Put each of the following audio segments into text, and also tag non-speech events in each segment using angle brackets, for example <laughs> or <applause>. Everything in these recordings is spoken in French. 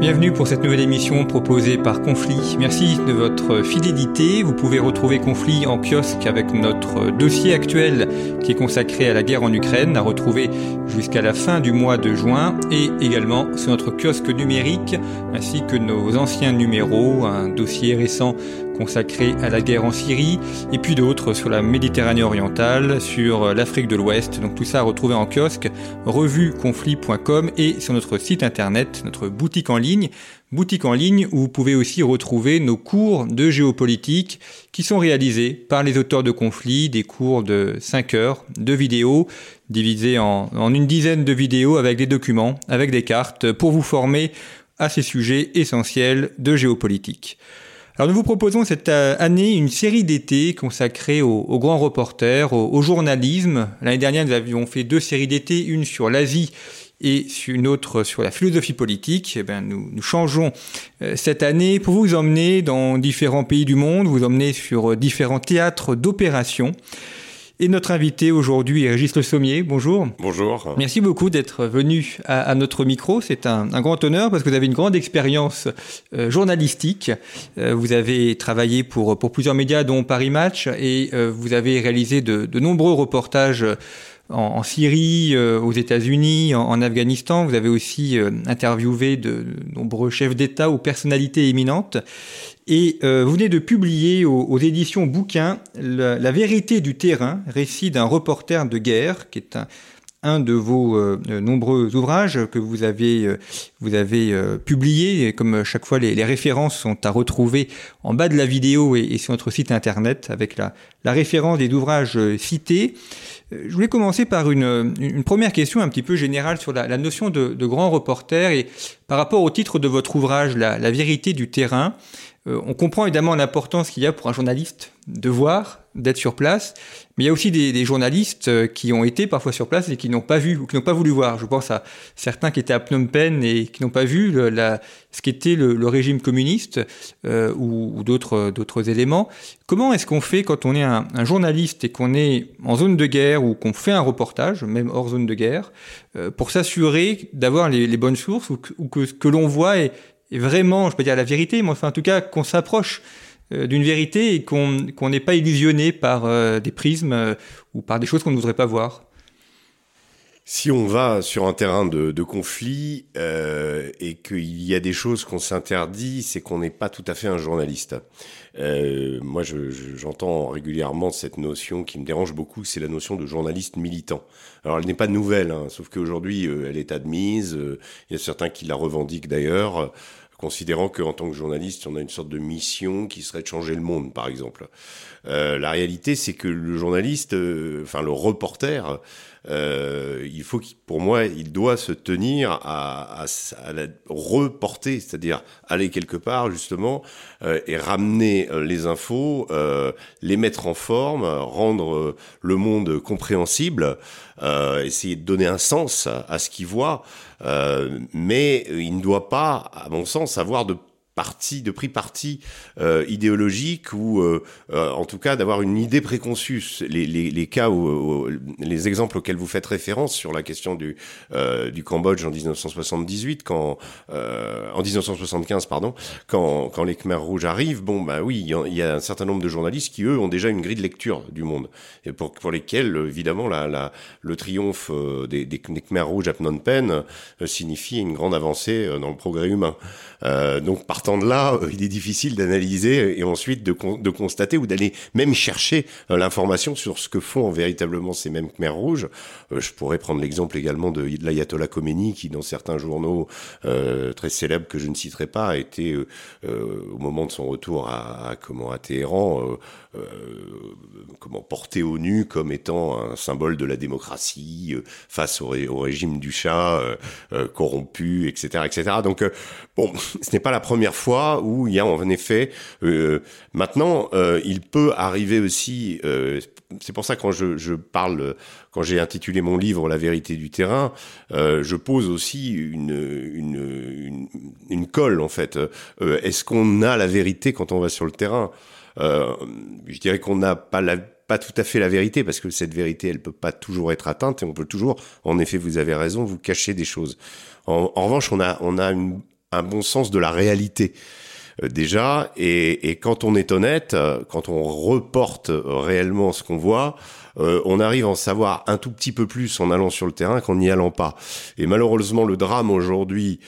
Bienvenue pour cette nouvelle émission proposée par Conflit. Merci de votre fidélité. Vous pouvez retrouver Conflit en kiosque avec notre dossier actuel qui est consacré à la guerre en Ukraine, à retrouver jusqu'à la fin du mois de juin et également sur notre kiosque numérique ainsi que nos anciens numéros, un dossier récent consacré à la guerre en Syrie, et puis d'autres sur la Méditerranée orientale, sur l'Afrique de l'Ouest. Donc tout ça à retrouver en kiosque, revueconflit.com et sur notre site internet, notre boutique en ligne, boutique en ligne où vous pouvez aussi retrouver nos cours de géopolitique qui sont réalisés par les auteurs de conflits, des cours de 5 heures de vidéos divisés en une dizaine de vidéos avec des documents, avec des cartes pour vous former à ces sujets essentiels de géopolitique. Alors nous vous proposons cette euh, année une série d'été consacrée aux, grands reporters, au, journalisme. L'année dernière, nous avions fait deux séries d'été, une sur l'Asie et une autre sur la philosophie politique. Eh bien, nous, changeons euh, cette année pour vous emmener dans différents pays du monde, vous emmener sur différents théâtres d'opération. Et notre invité aujourd'hui est Régis Le Sommier. Bonjour. Bonjour. Merci beaucoup d'être venu à, notre micro. C'est un, grand honneur parce que vous avez une grande expérience euh, journalistique. Euh, vous avez travaillé pour, pour plusieurs médias, dont Paris Match, et euh, vous avez réalisé de, de nombreux reportages en, Syrie, aux États-Unis, en, Afghanistan. Vous avez aussi interviewé de nombreux chefs d'État ou personnalités éminentes. Et euh, vous venez de publier aux, éditions Bouquins la, vérité du terrain, récit d'un reporter de guerre, qui est un, de vos euh, nombreux ouvrages que vous avez, euh, vous avez publié. Et comme chaque fois, les, références sont à retrouver en bas de la vidéo et, sur notre site internet avec la, référence des ouvrages cités. Je voulais commencer par une, première question un petit peu générale sur la, notion de, grand reporter et par rapport au titre de votre ouvrage, la vérité du terrain. Euh, on comprend évidemment l'importance qu'il y a pour un journaliste de voir, d'être sur place, mais il y a aussi des, journalistes euh, qui ont été parfois sur place et qui n'ont pas vu ou qui n'ont pas voulu voir. Je pense à certains qui étaient à Phnom Penh et qui n'ont pas vu ce qu'était le, régime communiste euh, ou, d'autres éléments. Comment est-ce qu'on fait quand on est un, journaliste et qu'on est en zone de guerre ou qu'on fait un reportage, même hors zone de guerre, pour s'assurer d'avoir les, bonnes sources ou que, ce que l'on voit est, vraiment, je peux dire la vérité, mais enfin en tout cas qu'on s'approche euh, d'une vérité et qu'on n'est pas illusionné par euh, des prismes euh, ou par des choses qu'on ne voudrait pas voir. Si on va sur un terrain de, de conflit et qu'il y a des choses qu'on s'interdit, c'est qu'on n'est pas tout à fait un journaliste. Moi, j'entends régulièrement cette notion qui me dérange beaucoup, c'est la notion de journaliste militant. Alors, elle n'est pas nouvelle, hein, sauf qu'aujourd'hui, elle est admise. Il y a certains qui la revendiquent d'ailleurs considérant qu'en tant que journaliste, on a une sorte de mission qui serait de changer le monde, par exemple. Euh, la réalité, c'est que le journaliste, euh, enfin le reporter, euh, il faut pour moi, il doit se tenir à, à, à la reporter, c'est-à-dire aller quelque part justement euh, et ramener euh, les infos, les mettre en forme, rendre le monde compréhensible, essayer de donner un sens à ce qu'il voit. mais il ne doit pas, à mon sens, avoir de parti, de pris parti euh, idéologique ou euh, euh, en tout cas d'avoir une idée préconçue. Les, les, les cas où, les exemples auxquels vous faites référence sur la question du du Cambodge en 1978, quand en 1975 pardon, quand quand les Khmers rouges arrivent, bon bah oui, il y, a un certain nombre de journalistes qui eux ont déjà une grille de lecture du monde et pour pour lesquels évidemment la, la le triomphe des, des, Khmers rouges à Phnom Penh signifie une grande avancée dans le progrès humain. donc partant partant de là, euh, il est difficile d'analyser et ensuite de, de constater ou d'aller même chercher euh, l'information sur ce que font véritablement ces mêmes Khmer rouges. Euh, je pourrais prendre l'exemple également de l'ayatollah Khomeini qui, dans certains journaux très célèbres que je ne citerai pas, a été au moment de son retour à, comment à Téhéran comment porté au nu comme étant un symbole de la démocratie face au, régime du Shah corrompu, etc., etc. Donc bon, <laughs> ce n'est pas la première fois où il y a en effet. Euh, maintenant, euh, il peut arriver aussi. Euh, c'est pour ça quand je, parle, quand j'ai intitulé mon livre La vérité du terrain, je pose aussi une, une, une, une colle en fait. Est-ce qu'on a la vérité quand on va sur le terrain? Je dirais qu'on n'a pas la pas tout à fait la vérité parce que cette vérité elle peut pas toujours être atteinte et on peut toujours en effet vous avez raison vous cacher des choses en, en revanche on a on a une, un bon sens de la réalité euh, déjà. Et, quand on est honnête, euh, quand on reporte réellement ce qu'on voit, euh, on arrive à en savoir un tout petit peu plus en allant sur le terrain qu'en n'y allant pas. Et malheureusement, le drame aujourd'hui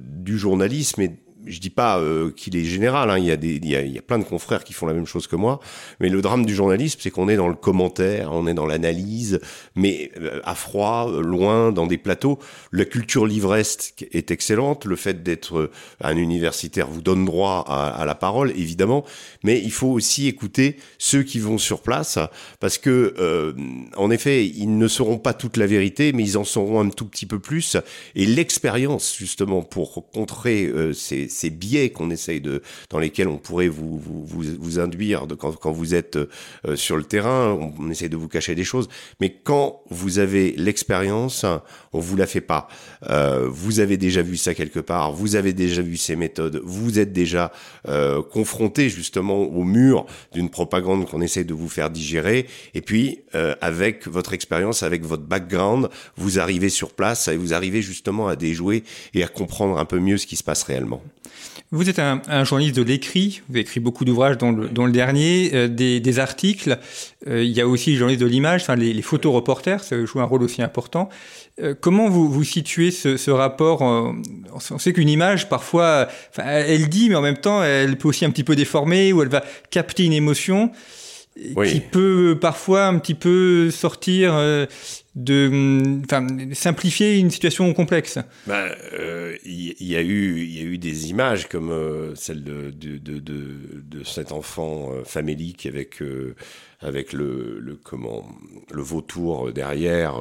du journalisme est je dis pas euh, qu'il est général, hein. il, y a des, il, y a, plein de confrères qui font la même chose que moi, mais le drame du journalisme, c'est qu'on est dans le commentaire, on est dans l'analyse, mais euh, à froid, euh, loin, dans des plateaux. La culture livresque est excellente, le fait d'être un universitaire vous donne droit à, à, la parole, évidemment, mais il faut aussi écouter ceux qui vont sur place, parce que, euh, en effet, ils ne sauront pas toute la vérité, mais ils en sauront un tout petit peu plus, et l'expérience, justement, pour contrer ces ces biais qu'on essaye de, dans lesquels on pourrait vous, vous, vous, induire de, quand, quand vous êtes euh, sur le terrain, on, on, essaye de vous cacher des choses. Mais quand vous avez l'expérience, on vous la fait pas. Euh, vous avez déjà vu ça quelque part, vous avez déjà vu ces méthodes, vous êtes déjà euh, confronté justement au mur d'une propagande qu'on essaye de vous faire digérer. Et puis, euh, avec votre expérience, avec votre background, vous arrivez sur place et vous arrivez justement à déjouer et à comprendre un peu mieux ce qui se passe réellement. Vous êtes un, un journaliste de l'écrit, vous avez écrit beaucoup d'ouvrages, dont, dont, le dernier, euh, des, des, articles. Euh, il y a aussi les journalistes de l'image, enfin les, les photoreporters, ça joue un rôle aussi important. Euh, comment vous, vous situez ce, ce rapport On sait qu'une image, parfois, elle dit, mais en même temps, elle peut aussi un petit peu déformer, ou elle va capter une émotion oui. qui peut parfois un petit peu sortir euh, de, simplifier une situation complexe. Il ben, euh, y, a eu, y a eu des images comme euh, celle de, de, de, de, cet enfant euh, famélique avec avec le, le comment le vautour derrière.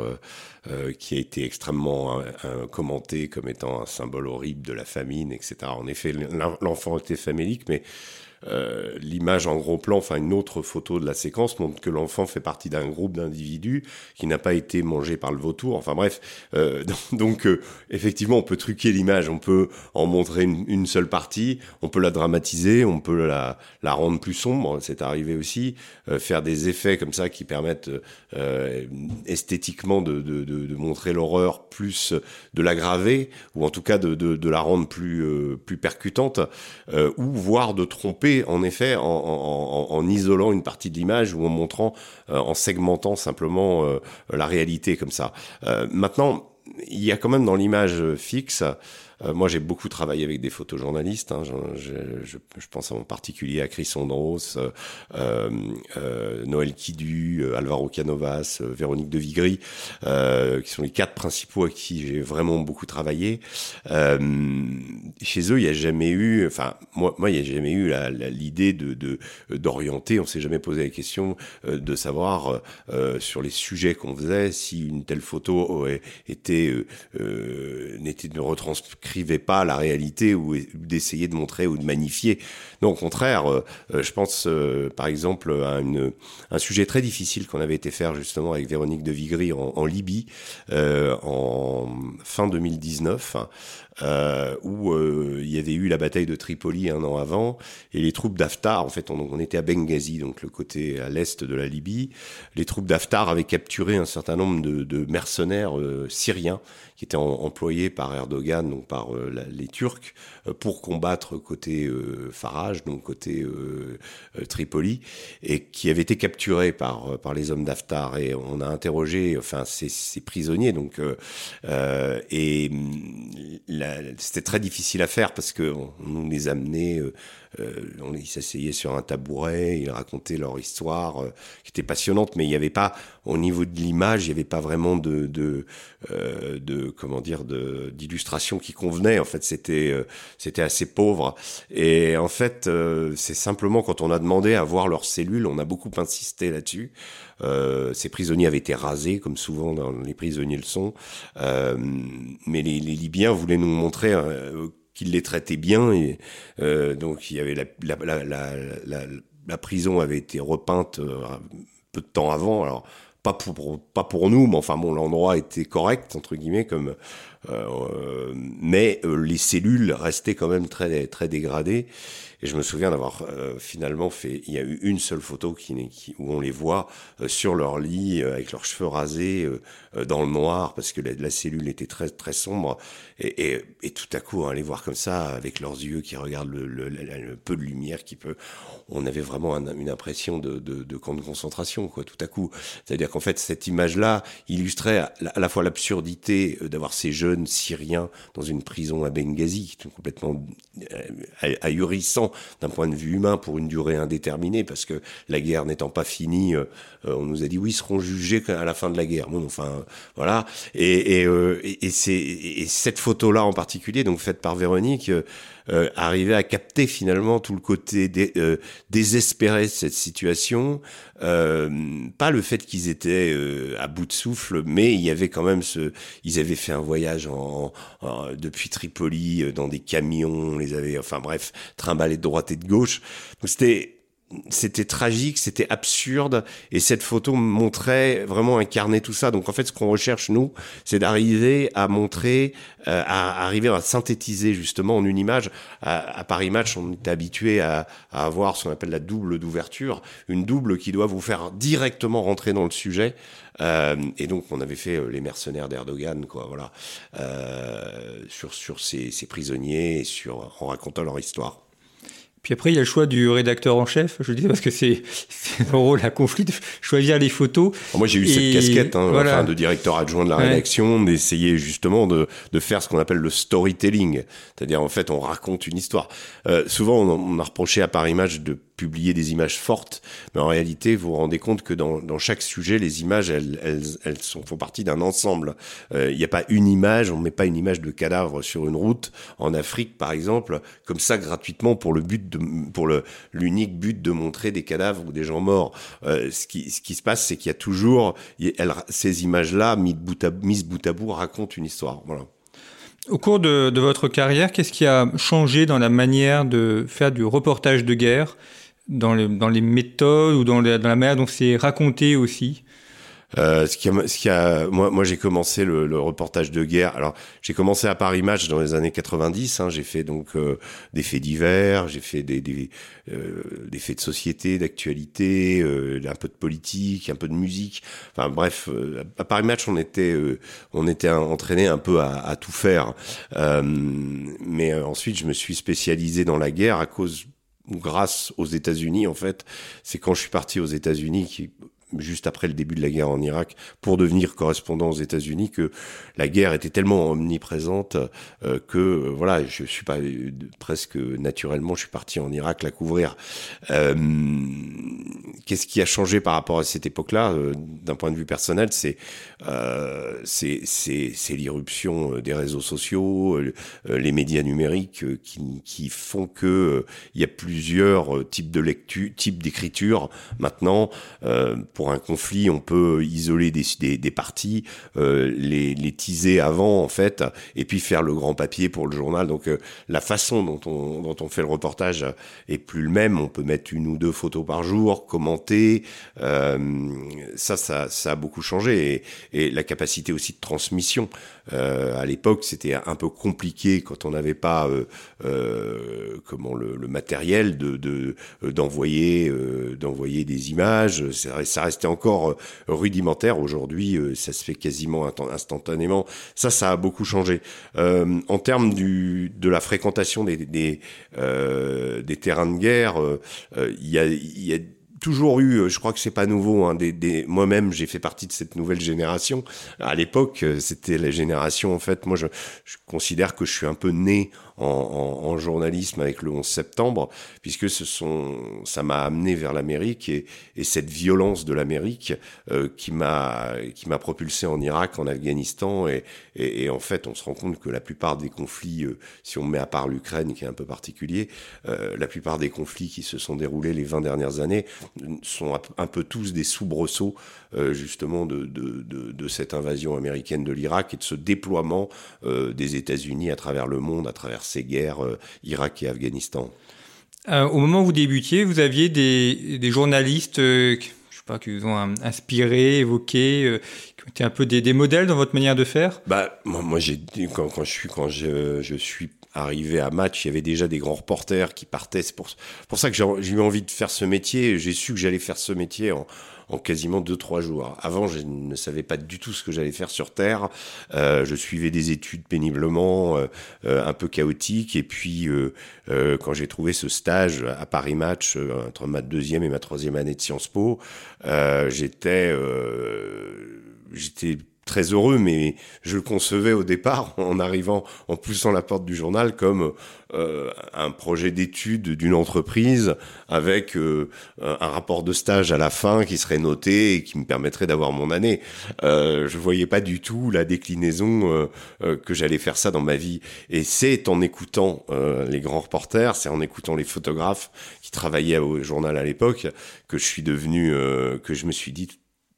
Qui a été extrêmement commenté comme étant un symbole horrible de la famine, etc. En effet, l'enfant était famélique, mais euh, l'image en gros plan, enfin une autre photo de la séquence montre que l'enfant fait partie d'un groupe d'individus qui n'a pas été mangé par le vautour. Enfin bref, euh, <laughs> donc euh, effectivement on peut truquer l'image, on peut en montrer une, seule partie, on peut la dramatiser, on peut la, rendre plus sombre, c'est arrivé aussi, faire des effets comme ça qui permettent esthétiquement de, montrer l'horreur plus de l'aggraver ou en tout cas de, la rendre plus percutante ou voire de tromper en effet en, en, isolant une partie de l'image ou en montrant, euh, en segmentant simplement euh, la réalité comme ça. Euh, maintenant, il y a quand même dans l'image fixe moi, j'ai beaucoup travaillé avec des photojournalistes. Hein. Je, je, je, pense en particulier à Chris Ondros, euh, euh, Noël Kidu, euh, Alvaro Canovas, euh, Véronique De Vigry, qui sont les quatre principaux à qui j'ai vraiment beaucoup travaillé. chez eux, il n'y a jamais eu, enfin, moi, moi, il n'y a jamais eu l'idée de d'orienter. On s'est jamais posé la question de savoir sur les sujets qu'on faisait si une telle photo était n'était ne n'écrivait pas la réalité ou d'essayer de montrer ou de magnifier. Non, au contraire, euh, euh, je pense euh, par exemple à un sujet très difficile qu'on avait été faire justement avec Véronique de Vigry en, Libye en fin 2019 euh, où il y avait eu la bataille de Tripoli un an avant, et les troupes d'Haftar, en fait, on, on, était à Benghazi, donc le côté à l'est de la Libye, les troupes d'Haftar avaient capturé un certain nombre de, mercenaires syriens qui étaient en, employés par Erdogan, donc par euh, les Turcs, euh, pour combattre côté euh, Farage, donc côté Tripoli, et qui avaient été capturés par par les hommes d'Haftar, et on a interrogé, enfin, ces, prisonniers, donc et c'était très difficile à faire parce que on, nous les amenait, euh, euh, on, ils s'asseyaient sur un tabouret, ils racontaient leur histoire, euh, qui était passionnante, mais il n'y avait pas, au niveau de l'image, il n'y avait pas vraiment de, de, euh, de comment dire, d'illustration qui convenait. En fait, c'était, euh, c'était assez pauvre. Et en fait, c'est simplement quand on a demandé à voir leurs cellules, on a beaucoup insisté là-dessus. Euh, ces prisonniers avaient été rasés, comme souvent dans les prisonniers le sont. Euh, mais les, les, Libyens voulaient nous montrer euh, qu'ils les traitaient bien. Et, euh, donc il y avait la, la, prison avait été repeinte euh, peu de temps avant. Alors pas pour pas pour nous, mais enfin bon, l'endroit était correct entre guillemets comme. Euh, mais les cellules restaient quand même très très dégradées. Et je me souviens d'avoir euh, finalement fait, il y a eu une seule photo qui, qui où on les voit euh, sur leur lit euh, avec leurs cheveux rasés dans le noir parce que la, cellule était très très sombre. Et, et, et tout à coup, hein, les voir comme ça avec leurs yeux qui regardent le, le, le, peu de lumière qui peut, on avait vraiment un, une impression de, de, de, camp de concentration quoi. Tout à coup, c'est-à-dire qu'en fait cette image-là illustrait à, la fois l'absurdité d'avoir ces jeunes Syriens dans une prison à Benghazi, complètement d'un point de vue humain pour une durée indéterminée, parce que la guerre n'étant pas finie, euh, euh, on nous a dit oui, ils seront jugés à la fin de la guerre. Bon, enfin, voilà. Et, et, euh, et cette photo-là en particulier, donc faite par Véronique, euh, arriver à capter finalement tout le côté dé, euh, désespéré de cette situation. Euh, pas le fait qu'ils étaient euh, à bout de souffle, mais il y avait quand même ce. Ils avaient fait un voyage en, en, depuis Tripoli euh, dans des camions, on les avait, enfin bref, trimballés de droite et de gauche. Donc c'était c'était tragique, c'était absurde, et cette photo montrait vraiment incarner tout ça. Donc en fait, ce qu'on recherche nous, c'est d'arriver à montrer, euh, à, arriver à synthétiser justement en une image. À, Paris Match, on est habitué à, à avoir ce qu'on appelle la double d'ouverture, une double qui doit vous faire directement rentrer dans le sujet. Euh, et donc on avait fait euh, les mercenaires d'Erdogan, quoi, voilà, euh, sur sur ces, ces prisonniers, sur en racontant leur histoire. Puis après, il y a le choix du rédacteur en chef, je dis parce que c'est un rôle à conflit de choisir les photos. moi, j'ai eu et cette casquette hein, voilà. enfin, de directeur adjoint de la rédaction, ouais. d'essayer justement de, de faire ce qu'on appelle le storytelling. C'est-à-dire, en fait, on raconte une histoire. Euh, souvent, on, on a reproché à Paris Match de publier des images fortes, mais en réalité, vous vous rendez compte que dans, dans chaque sujet, les images, elles, elles, elles font partie d'un ensemble. Il euh, n'y a pas une image, on met pas une image de cadavre sur une route en Afrique, par exemple, comme ça gratuitement pour le but de, pour l'unique but de montrer des cadavres ou des gens morts. Euh, ce qui ce qui se passe, c'est qu'il y a toujours ces images-là mises bout à bout racontent une histoire. Au cours de, de votre carrière, qu'est-ce qui a changé dans la manière de faire du reportage de guerre? Dans les, dans les méthodes ou dans, les, dans la manière dont c'est raconté aussi euh, ce qui a, ce qui a, moi, moi j'ai commencé le, le, reportage de guerre. Alors, j'ai commencé à Paris Match dans les années 90. Hein, j'ai fait donc euh, des faits divers, j'ai fait des des, euh, des, faits de société, d'actualité, euh, un peu de politique, un peu de musique. Enfin bref, euh, à Paris Match, on était on était entraîné un peu à, à tout faire. mais ensuite, je me suis spécialisé dans la guerre à cause grâce aux États-Unis en fait. C'est quand je suis parti aux États-Unis qui juste après le début de la guerre en Irak pour devenir correspondant aux États-Unis que la guerre était tellement omniprésente euh, que euh, voilà je suis pas presque naturellement je suis parti en Irak la couvrir. Euh, qu'est-ce qui a changé par rapport à cette époque-là? D'un point de vue personnel c'est c'est c'est l'irruption des réseaux sociaux les médias numériques qui, qui font que il y a plusieurs types de lecture types d'écriture. Maintenant pour un conflit, on peut isoler des, des, des parties, euh, les, les teaser avant en fait, et puis faire le grand papier pour le journal. Donc euh, la façon dont on, dont on fait le reportage est plus le même. On peut mettre une ou deux photos par jour, commenter. Euh, ça, ça, ça a beaucoup changé et, et la capacité aussi de transmission. Euh, à l'époque, c'était un peu compliqué quand on n'avait pas euh, euh, comment le, le, matériel de d'envoyer de, d'envoyer des images. Ça, restait encore rudimentaire. Aujourd'hui, ça se fait quasiment instantanément. Ça, ça a beaucoup changé. En termes du, de la fréquentation des, des, des terrains de guerre, il y a, y a toujours eu, je crois que c'est pas nouveau. Hein, des, des... Moi-même, j'ai fait partie de cette nouvelle génération. À l'époque, c'était la génération. En fait, moi, je, je, considère que je suis un peu né en, en, en, journalisme avec le 11 septembre, puisque ce sont, ça m'a amené vers l'Amérique et, et, cette violence de l'Amérique euh, qui m'a qui m'a propulsé en Irak, en Afghanistan, et, et, et, en fait, on se rend compte que la plupart des conflits, euh, si on met à part l'Ukraine qui est un peu particulier, euh, la plupart des conflits qui se sont déroulés les 20 dernières années sont un peu tous des soubresauts euh, justement de, de, de, de, cette invasion américaine de l'Irak et de ce déploiement euh, des États-Unis à travers le monde, à travers ces guerres euh, Irak et Afghanistan. Euh, au moment où vous débutiez, vous aviez des, des journalistes je sais pas, qui vous ont inspiré, évoqué, qui ont été un peu des, des, modèles dans votre manière de faire? Bah moi, moi j'ai quand, quand je suis quand je, je suis arrivé à match, il y avait déjà des grands reporters qui partaient. C'est pour, pour ça que j'ai eu envie de faire ce métier. J'ai su que j'allais faire ce métier en, en quasiment deux trois jours. Avant, je ne savais pas du tout ce que j'allais faire sur Terre. Euh, je suivais des études péniblement, euh, euh, un peu chaotiques. Et puis, euh, euh, quand j'ai trouvé ce stage à Paris Match euh, entre ma deuxième et ma troisième année de Sciences Po, j'étais j'étais très heureux, mais je le concevais au départ <laughs> en arrivant, en poussant la porte du journal comme euh, un projet d'étude d'une entreprise avec euh, un rapport de stage à la fin qui serait noté et qui me permettrait d'avoir mon année. Euh, je voyais pas du tout la déclinaison euh, euh, que j'allais faire ça dans ma vie. Et c'est en écoutant les grands reporters, c'est en écoutant les photographes qui travaillaient au journal à l'époque que je suis devenu, que je me suis dit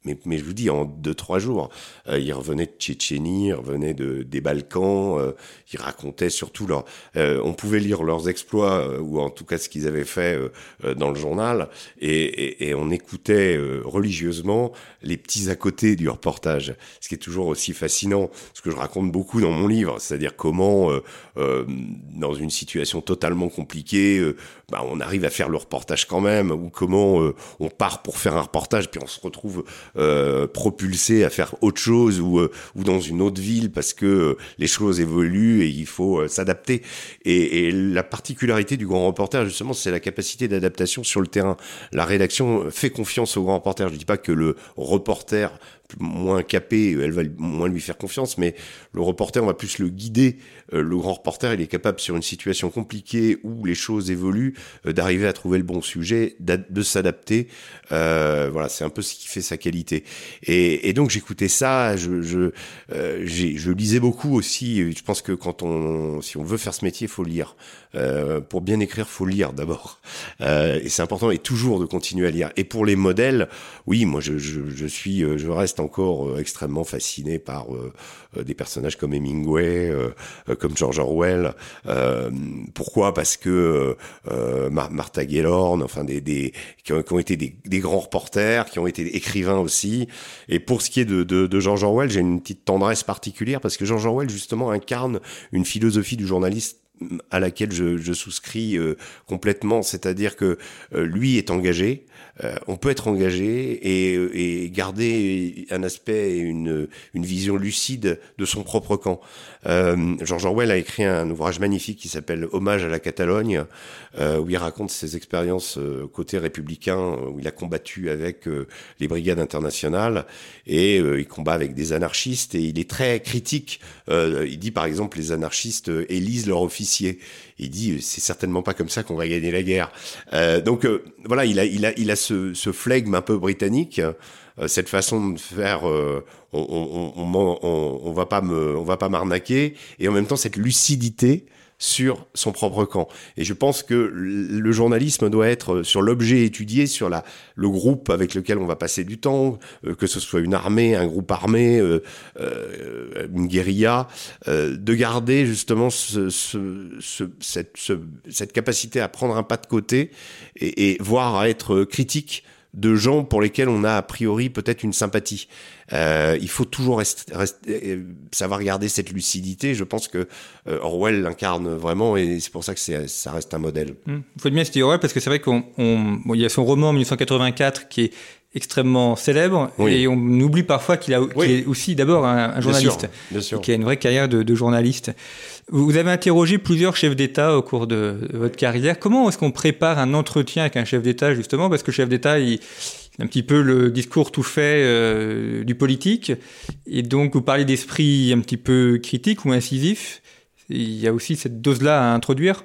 mais, mais je vous dis, en deux, trois jours, euh, ils revenaient de Tchétchénie, ils revenaient de, des Balkans, euh, ils racontaient surtout leur... Euh, on pouvait lire leurs exploits, euh, ou en tout cas ce qu'ils avaient fait euh, dans le journal, et, et, et on écoutait religieusement les petits à côté du reportage, ce qui est toujours aussi fascinant, ce que je raconte beaucoup dans mon livre, c'est-à-dire comment, dans une situation totalement compliquée, bah, on arrive à faire le reportage quand même, ou comment on part pour faire un reportage, puis on se retrouve euh, propulsé à faire autre chose ou, euh, ou dans une autre ville parce que euh, les choses évoluent et il faut s'adapter. Et, et, la particularité du grand reporter, justement, c'est la capacité d'adaptation sur le terrain. La rédaction fait confiance au grand reporter. Je dis pas que le reporter moins capé, elle va moins lui faire confiance, mais le reporter, on va plus le guider. Euh, le grand reporter, il est capable, sur une situation compliquée où les choses évoluent, euh, d'arriver à trouver le bon sujet, de s'adapter. Euh, voilà, c'est un peu ce qui fait sa qualité. Et, donc j'écoutais ça, je, je, lisais beaucoup aussi. Je pense que quand on, si on veut faire ce métier, il faut lire. Pour bien écrire, faut lire d'abord. et c'est important et toujours de continuer à lire. Et pour les modèles, oui, moi je, je suis, je reste encore euh, extrêmement fasciné par euh, euh, des personnages comme Hemingway, comme George Orwell. pourquoi? Parce que Martha Gellhorn, enfin qui, ont, été des, grands reporters, qui ont été écrivains aussi. Et pour ce qui est de, George Orwell, j'ai une petite tendresse particulière parce que George Orwell justement incarne une philosophie du journaliste à laquelle je, souscris complètement, c'est-à-dire que lui est engagé, euh, on peut être engagé et, garder un aspect et une, vision lucide de son propre camp. George Orwell a écrit un ouvrage magnifique qui s'appelle Hommage à la Catalogne, où il raconte ses expériences côté républicain, où il a combattu avec les brigades internationales et il combat avec des anarchistes et il est très critique. il dit par exemple les anarchistes élisent leur officier il dit c'est certainement pas comme ça qu'on va gagner la guerre. Euh, donc euh, voilà, il a, il a, il a ce, ce flegme un peu britannique, euh, cette façon de faire. Euh, on, on, on, on, on va pas me, on va pas m'arnaquer, et en même temps cette lucidité sur son propre camp. Et je pense que le journalisme doit être sur l'objet étudié, sur la, le groupe avec lequel on va passer du temps, euh, que ce soit une armée, un groupe armé, euh, euh, une guérilla, de garder justement ce, ce, ce, cette, cette, capacité à prendre un pas de côté et, et voire à être critique de gens pour lesquels on a a priori peut-être une sympathie. Euh, il faut toujours euh, savoir garder cette lucidité. Je pense que euh, Orwell l'incarne vraiment et c'est pour ça que ça reste un modèle. Mmh. Vous faites bien citer Orwell parce que c'est vrai qu'il bon, y a son roman 1984 qui est extrêmement célèbre et on oublie parfois qu'il a est aussi d'abord un, journaliste qui a une vraie carrière de, journaliste. Vous avez interrogé plusieurs chefs d'État au cours de, votre carrière. Comment est-ce qu'on prépare un entretien avec un chef d'État justement? Parce que le chef d'État il un petit peu le discours tout fait euh, du politique et donc vous parlez d'esprit un petit peu critique ou incisif. Il y a aussi cette dose-là à introduire.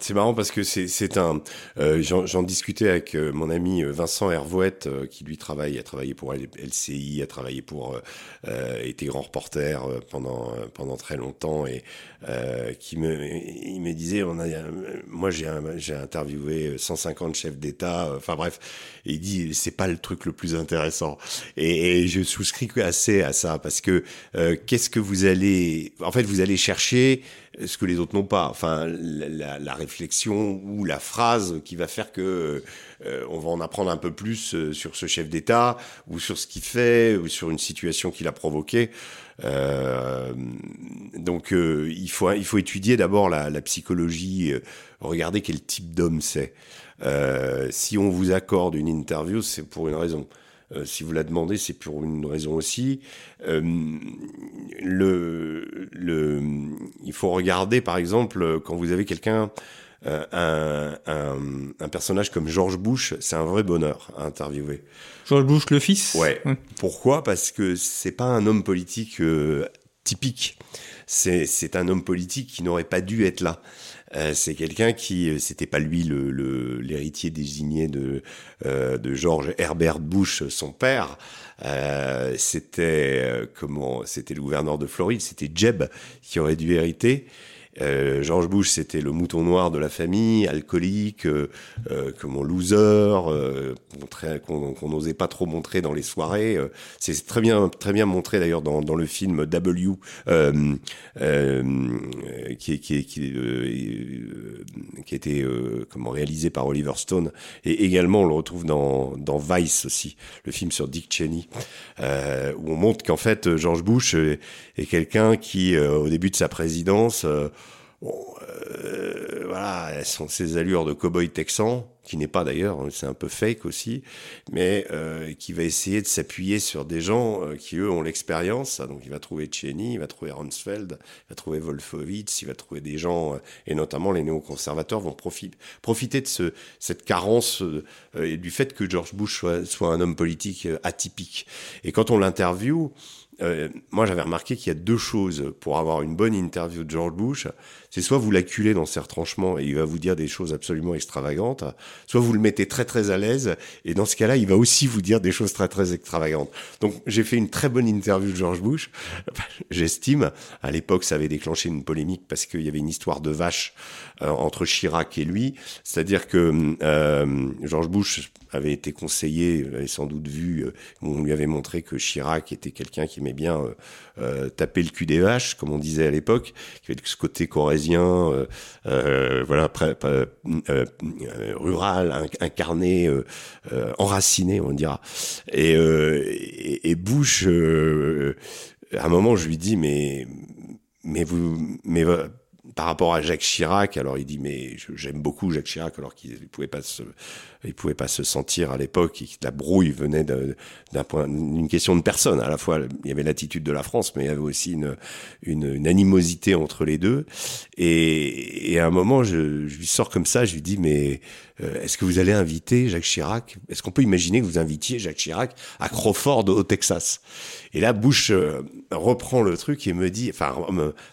C'est marrant parce que c'est un. Euh, J'en discutais avec euh, mon ami euh, Vincent Hervouette, euh, qui lui travaille, a travaillé pour LCI, a travaillé pour, euh, été grand reporter pendant pendant très longtemps et qui me, il me disait, on a, moi j'ai interviewé 150 chefs d'État, enfin bref, il dit c'est pas le truc le plus intéressant. Et, et je souscris assez à ça parce que qu'est-ce que vous allez, en fait, vous allez chercher ce que les autres n'ont pas. Enfin, la, réflexion ou la phrase qui va faire que euh, on va en apprendre un peu plus euh, sur ce chef d'État ou sur ce qu'il fait ou sur une situation qu'il a provoquée. Euh, donc, il faut il faut étudier d'abord la, la, psychologie, regarder quel type d'homme c'est. si on vous accorde une interview, c'est pour une raison. Euh, si vous la demandez, c'est pour une raison aussi. Euh, le, le, il faut regarder, par exemple, quand vous avez quelqu'un, euh, un, un, un, personnage comme George Bush, c'est un vrai bonheur à interviewer. George Bush, le fils? Ouais. Pourquoi? Parce que c'est pas un homme politique typique. C'est un homme politique qui n'aurait pas dû être là. Euh, c'est quelqu'un qui, euh, c'était pas lui le l'héritier désigné de euh, de George Herbert Bush, son père. c'était comment C'était le gouverneur de Floride. C'était Jeb qui aurait dû hériter. Euh, George Bush, c'était le mouton noir de la famille, alcoolique, euh, euh comme un loser, euh, qu'on n'osait pas trop montrer dans les soirées. Euh, c'est très bien, très bien montré d'ailleurs dans, dans, le film W, qui, qui, qui, qui a été comment réalisé par Oliver Stone, et également on le retrouve dans, dans Vice aussi, le film sur Dick Cheney, où on montre qu'en fait George Bush est, est quelqu'un qui, au début de sa présidence, Bon, euh, voilà, elles sont ces allures de cow-boy texan, qui n'est pas d'ailleurs, c'est un peu fake aussi, mais euh, qui va essayer de s'appuyer sur des gens euh, qui, eux, ont l'expérience. Donc, il va trouver Cheney, il va trouver Rumsfeld, il va trouver Wolfowitz, il va trouver des gens, euh, et notamment les néoconservateurs vont profiter de ce, cette carence euh, et du fait que George Bush soit, soit un homme politique atypique. Et quand on l'interviewe, euh, moi j'avais remarqué qu'il y a deux choses pour avoir une bonne interview de George Bush. C'est soit vous l'acculez dans ses retranchements et il va vous dire des choses absolument extravagantes, soit vous le mettez très très à l'aise et dans ce cas-là il va aussi vous dire des choses très très extravagantes. Donc j'ai fait une très bonne interview de George Bush. <laughs> J'estime, à l'époque ça avait déclenché une polémique parce qu'il y avait une histoire de vache euh, entre Chirac et lui. C'est-à-dire que euh, George Bush avait été conseillé, l'avez sans doute vu, euh, on lui avait montré que Chirac était quelqu'un qui aimait bien euh, euh, taper le cul des vaches, comme on disait à l'époque, qui avait ce côté corésien, voilà, rural, incarné, enraciné, on dira. Et, et, et Bush, à un moment, je lui dis, mais mais vous, mais par rapport à Jacques Chirac, alors il dit mais j'aime beaucoup Jacques Chirac alors qu'il pouvait pas se, il pouvait pas se sentir à l'époque que la brouille venait d'un point, d'une question de personne. À la fois il y avait l'attitude de la France, mais il y avait aussi une, une, une animosité entre les deux. Et, et à un moment, je, je, lui sors comme ça, je lui dis mais euh, est-ce que vous allez inviter Jacques Chirac? Est-ce qu'on peut imaginer que vous invitiez Jacques Chirac à Crawford au Texas? Et là, Bush euh, reprend le truc et me dit, enfin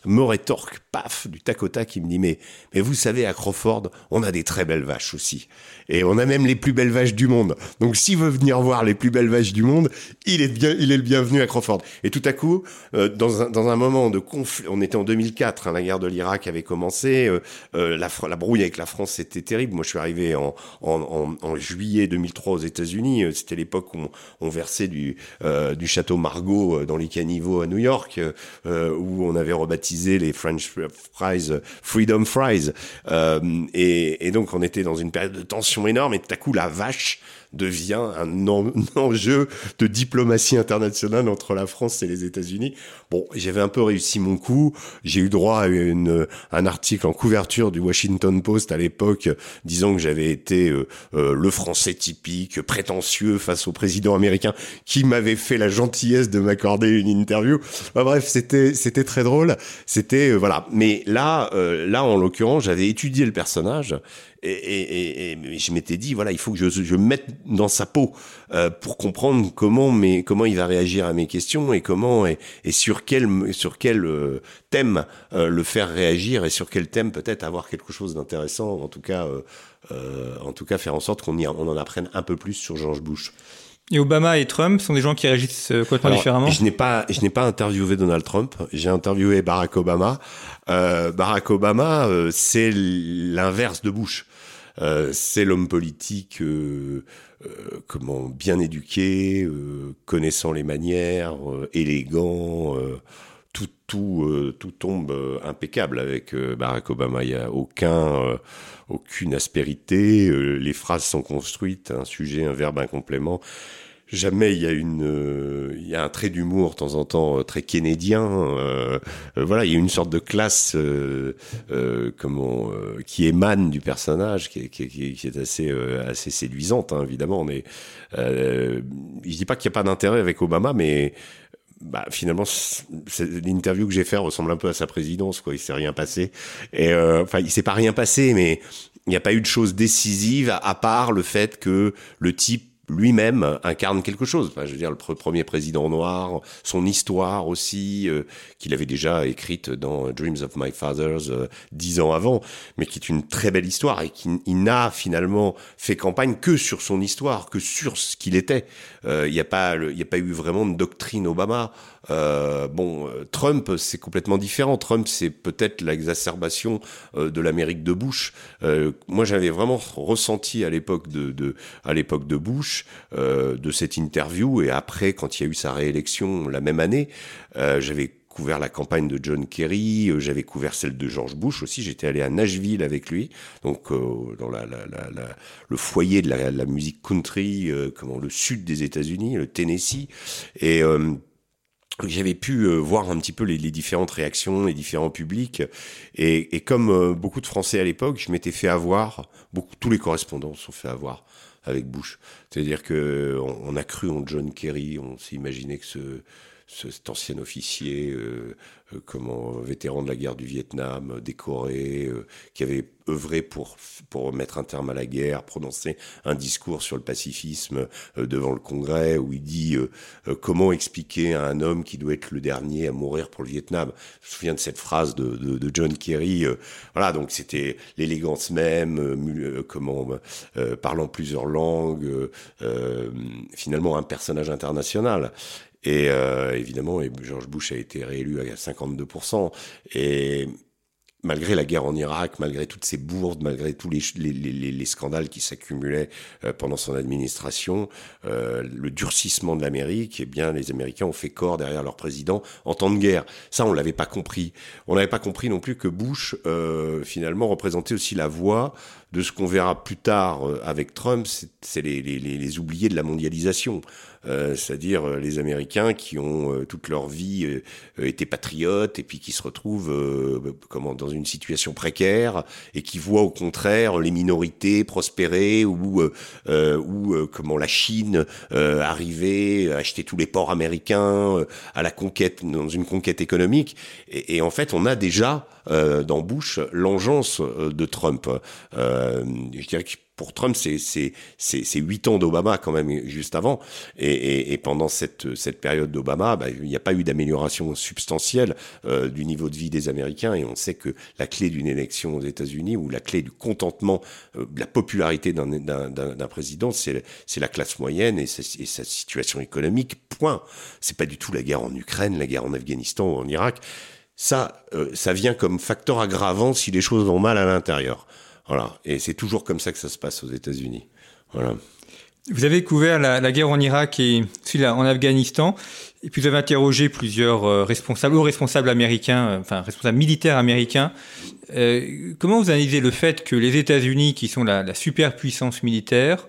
me, rétorque, paf, du tac au tac, il me dit mais mais vous savez à Crawford, on a des très belles vaches aussi. Et on a même les plus belles vaches du monde. Donc s'il veut venir voir les plus belles vaches du monde, il est bien, il est le bienvenu à Crawford. Et tout à coup, euh, dans, un, dans un moment de conflit, on était en 2004, hein, la guerre de l'Irak avait commencé, la, la brouille avec la France c'était terrible. Moi je suis arrivé en, juillet 2003 aux États-Unis. C'était l'époque où on, versait du, du château Margaux dans les caniveaux à New York, où on avait rebaptisé les French fries Freedom Fries. Et donc on était dans une période de tension énorme et tout à coup la vache devient <laughs> un, enjeu de diplomatie internationale entre la France et les États-Unis. Bon, j'avais un peu réussi mon coup. J'ai eu droit à une, un article en couverture du Washington Post à l'époque disant que j'avais été le Français typique, prétentieux face au président américain, qui m'avait fait la gentillesse de m'accorder une interview. bref, c'était c'était très drôle. C'était voilà. Mais là, là en l'occurrence, j'avais étudié le personnage et, je m'étais dit voilà il faut que je, je me mette dans sa peau euh, pour comprendre comment mais comment il va réagir à mes questions et comment et, sur quel sur quel euh, thème euh, le faire réagir et sur quel thème peut-être avoir quelque chose d'intéressant en tout cas en tout cas faire en sorte qu'on on en apprenne un peu plus sur George Bush. Et Obama et Trump sont des gens qui réagissent complètement différemment? Je n'ai pas, je n'ai pas interviewé Donald Trump. J'ai interviewé Barack Obama. Barack Obama, c'est l'inverse de Bush. Euh, c'est l'homme politique euh, euh, comment bien éduqué, connaissant les manières, élégant. tout, tout, tout tombe impeccable avec Barack Obama. Aucun, aucune aspérité. les phrases sont construites, un sujet, un verbe, un complément jamais il y a une euh, il y a un trait d'humour de temps en temps euh, très kennedien euh, voilà il y a une sorte de classe comment qui émane du personnage qui est, qui, qui est assez assez séduisante hein, évidemment mais je dis pas qu'il n'y a pas d'intérêt avec Obama mais bah, finalement, l'interview que j'ai fait ressemble un peu à sa présidence, quoi. Il s'est rien passé. Et enfin, il s'est pas rien passé, mais il n'y a pas eu de chose décisive à part le fait que le type lui-même incarne quelque chose. Je veux dire, le premier président noir, son histoire aussi, euh, qu'il avait déjà écrite dans Dreams of My Fathers euh, dix ans avant, mais qui est une très belle histoire et qui n'a finalement fait campagne que sur son histoire, que sur ce qu'il était. Euh, il n'y a pas, il n'y a pas eu vraiment de doctrine Obama. Euh, bon, euh, Trump, c'est complètement différent. Trump, c'est peut-être l'exacerbation euh, de l'Amérique de Bush. moi, j'avais vraiment ressenti à l'époque de, de, à l'époque de Bush, de cette interview, et après, quand il y a eu sa réélection la même année, j'avais couvert la campagne de John Kerry, j'avais couvert celle de George Bush aussi. J'étais allé à Nashville avec lui, donc dans la, la, la, le foyer de la, musique country, comment le sud des États-Unis, le Tennessee, et j'avais pu euh, voir un petit peu les, différentes réactions, les différents publics, et, comme euh, beaucoup de Français à l'époque, je m'étais fait avoir, beaucoup, tous les correspondants sont fait avoir avec Bush. C'est-à-dire que on, a cru en John Kerry, on s'est imaginé que ce, cet ancien officier, euh, euh, comment vétéran de la guerre du Vietnam, décoré, euh, qui avait œuvré pour pour mettre un terme à la guerre, prononcer un discours sur le pacifisme devant le Congrès où il dit comment expliquer à un homme qui doit être le dernier à mourir pour le Vietnam. Je me souviens de cette phrase de, de, de John Kerry. voilà, donc c'était l'élégance même, comment parlant plusieurs langues, finalement un personnage international. Et euh, évidemment, George Bush a été réélu à 52%. Et malgré la guerre en Irak, malgré toutes ces bourdes, malgré tous les, les, les, les scandales qui s'accumulaient euh, pendant son administration, euh, le durcissement de l'Amérique, eh bien, les Américains ont fait corps derrière leur président en temps de guerre. Ça, on l'avait pas compris. On n'avait pas compris non plus que Bush, finalement, représentait aussi la voix de ce qu'on verra plus tard euh, avec Trump, c'est les, les, les, oubliés de la mondialisation. Euh, c'est-à-dire euh, les Américains qui ont toute leur vie été patriotes et puis qui se retrouvent comment dans une situation précaire et qui voient au contraire les minorités prospérer ou ou comment la Chine arriver acheter tous les ports américains à la conquête dans une conquête économique et, en fait on a déjà dans Bush l'engeance de Trump. Je dirais que pour Trump, c'est huit ans d'Obama quand même juste avant, et, pendant cette période d'Obama, bah, il n'y a pas eu d'amélioration substantielle euh, du niveau de vie des Américains, et on sait que la clé d'une élection aux États-Unis ou la clé du contentement, euh, de la popularité d'un président, c'est la classe moyenne et, sa, situation économique. Point. C'est pas du tout la guerre en Ukraine, la guerre en Afghanistan ou en Irak ça, euh, ça vient comme facteur aggravant si les choses vont mal à l'intérieur. Voilà. Et c'est toujours comme ça que ça se passe aux États-Unis. Voilà. Vous avez couvert la, guerre en Irak et en Afghanistan, et puis vous avez interrogé plusieurs euh, responsables, ou responsables américains, euh, enfin responsables militaires américains. comment vous analysez le fait que les États-Unis, qui sont la superpuissance militaire,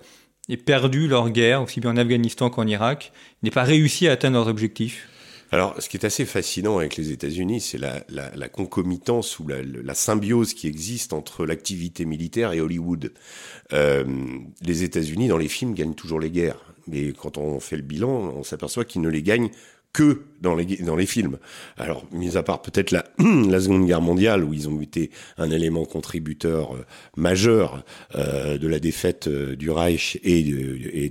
aient perdu leur guerre, aussi bien en Afghanistan qu'en Irak, n'aient pas réussi à atteindre leurs objectifs? Alors, ce qui est assez fascinant avec les États-Unis, c'est la, la, concomitance ou la, symbiose qui existe entre l'activité militaire et Hollywood. Euh, les États-Unis, dans les films, gagnent toujours les guerres. Mais quand on fait le bilan, on s'aperçoit qu'ils ne les gagnent que dans les, films. Alors, mis à part peut-être <clears throat> la, Seconde Guerre mondiale, où ils ont été un élément contributeur euh, majeur euh, de la défaite du Reich et et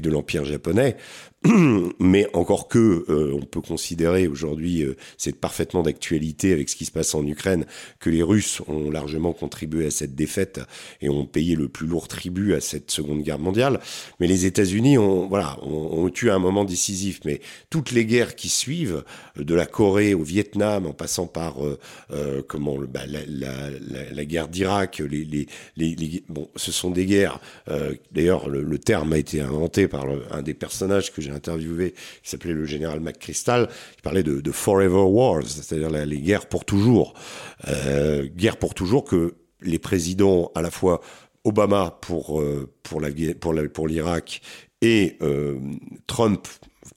de l'Empire japonais, <clears throat> mais encore que euh, on peut considérer aujourd'hui, euh, c'est parfaitement d'actualité avec ce qui se passe en Ukraine, que les Russes ont largement contribué à cette défaite et ont payé le plus lourd tribut à cette Seconde Guerre mondiale. Mais les États-Unis ont, voilà, ont, eu un moment décisif. Mais toutes les guerres qui suivent, de la Corée au Vietnam, en passant par euh, comment bah, la, guerre d'Irak, les, bon, ce sont des guerres. D'ailleurs, le, terme a été inventé par un des personnages que j'ai interviewé, qui s'appelait le général McChrystal, qui parlait de, forever wars, c'est-à-dire les guerres pour toujours. Euh, guerre pour toujours que les présidents, à la fois Obama pour, euh, pour, la, pour l'Irak et euh, Trump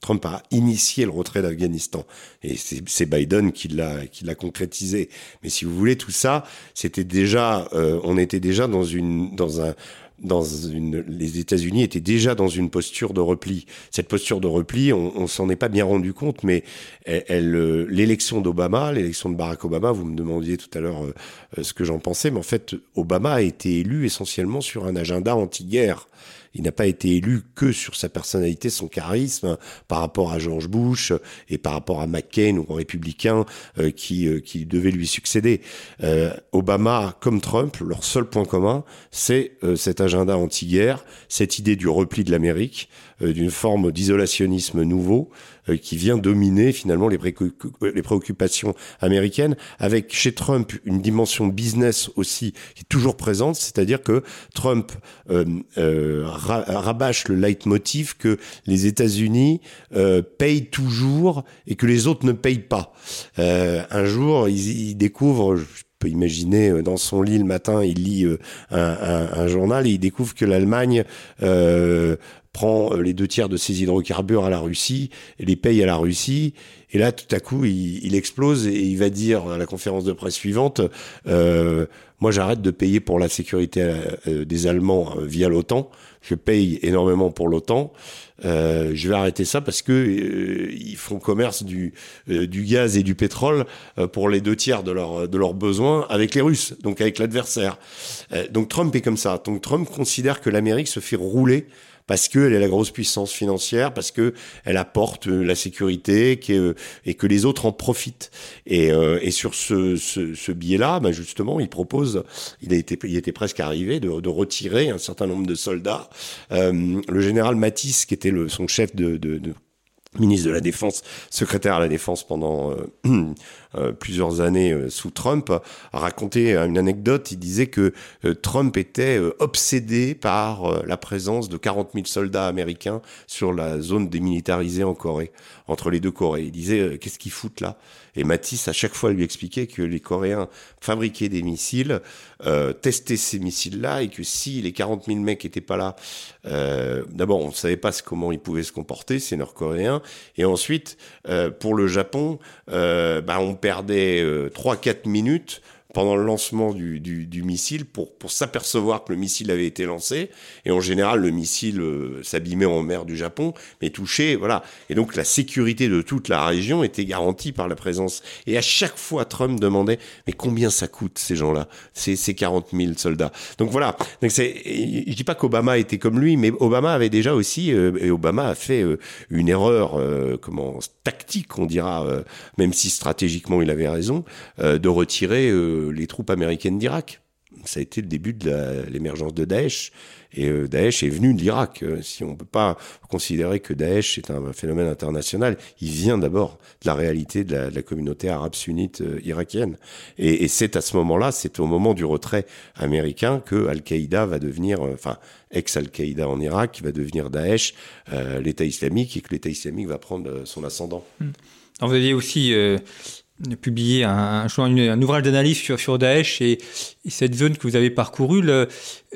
Trump a initié le retrait d'Afghanistan et c'est Biden qui l'a qui l'a concrétisé. Mais si vous voulez tout ça, c'était déjà euh, on était déjà dans une dans un dans une, les États-Unis étaient déjà dans une posture de repli. Cette posture de repli, on, on s'en est pas bien rendu compte, mais euh, l'élection d'Obama, l'élection de Barack Obama, vous me demandiez tout à l'heure euh, euh, ce que j'en pensais, mais en fait, Obama a été élu essentiellement sur un agenda anti-guerre il n'a pas été élu que sur sa personnalité, son charisme, par rapport à George Bush et par rapport à McCain ou aux républicains euh, qui, euh, qui devaient lui succéder. Euh, Obama, comme Trump, leur seul point commun, c'est euh, cet agenda anti-guerre, cette idée du repli de l'Amérique, euh, d'une forme d'isolationnisme nouveau euh, qui vient dominer finalement les, les, préoccupations américaines, avec chez Trump une dimension business aussi qui est toujours présente, c'est-à-dire que Trump euh, euh, rabâche le leitmotiv que les États-Unis euh, payent toujours et que les autres ne payent pas. Euh, un jour, il, il découvre, peut imaginer dans son lit le matin, il lit un, un, un journal et il découvre que l'Allemagne euh, prend euh, les deux tiers de ses hydrocarbures à la Russie les paye à la Russie. Et là, tout à coup, il, il explose et il va dire à la conférence de presse suivante euh, Moi, j'arrête de payer pour la sécurité euh, des Allemands euh, via l'OTAN. Je paye énormément pour l'OTAN. Euh, je vais arrêter ça parce que euh, ils font commerce du, euh, du gaz et du pétrole pour les deux tiers de, leur, de leurs besoins avec les Russes, donc avec l'adversaire. donc Trump est comme ça. Donc Trump considère que l'Amérique se fait rouler parce qu'elle est la grosse puissance financière, parce que elle apporte euh, la sécurité euh, et que les autres en profitent. Et, euh, sur ce, biais-là, bah justement, il propose, il, était presque arrivé de, retirer un certain nombre de soldats. Le général Matisse, qui était son chef de, ministre de la Défense, secrétaire à la Défense pendant <clears throat> plusieurs années euh, sous Trump, a raconté une anecdote. Il disait que Trump était obsédé par la présence de 40 000 soldats américains sur la zone démilitarisée en Corée, entre les deux Corées. Il disait qu'est-ce qu'ils foutent là? Et Matisse à chaque fois lui expliquait que les Coréens fabriquaient des missiles, euh, testaient ces missiles-là, et que si les 40 000 mecs étaient pas là, euh, d'abord on ne savait pas comment ils pouvaient se comporter, ces Nord-Coréens, et ensuite euh, pour le Japon, bah, on perdait 3-4 minutes pendant le lancement du, missile pour, pour s'apercevoir que le missile avait été lancé. Et en général, le missile euh, s'abîmait en mer du Japon, mais touchait, voilà. Et donc la sécurité de toute la région était garantie par la présence. Et à chaque fois, Trump demandait, mais combien ça coûte ces gens-là, ces, ces 40 000 soldats? Donc voilà. Donc c'est, je dis pas qu'Obama était comme lui, mais Obama avait déjà aussi, euh, et Obama a fait euh, une erreur, comment, tactique, on dira, même si stratégiquement il avait raison, de retirer les troupes américaines d'Irak. Ça a été le début de l'émergence de Daesh. Et euh, Daesh est venu de l'Irak. Euh, si on ne peut pas considérer que Daesh est un, phénomène international, il vient d'abord de la réalité de la, communauté arabe sunnite euh, irakienne. Et, c'est à ce moment-là, c'est au moment du retrait américain que Al-Qaïda va devenir, enfin, ex-Al-Qaïda en Irak, va devenir Daesh, l'État islamique, et que l'État islamique va prendre son ascendant. Alors vous aviez aussi publié un, un, ouvrage d'analyse sur, sur Daesh et, cette zone que vous avez parcourue. Le,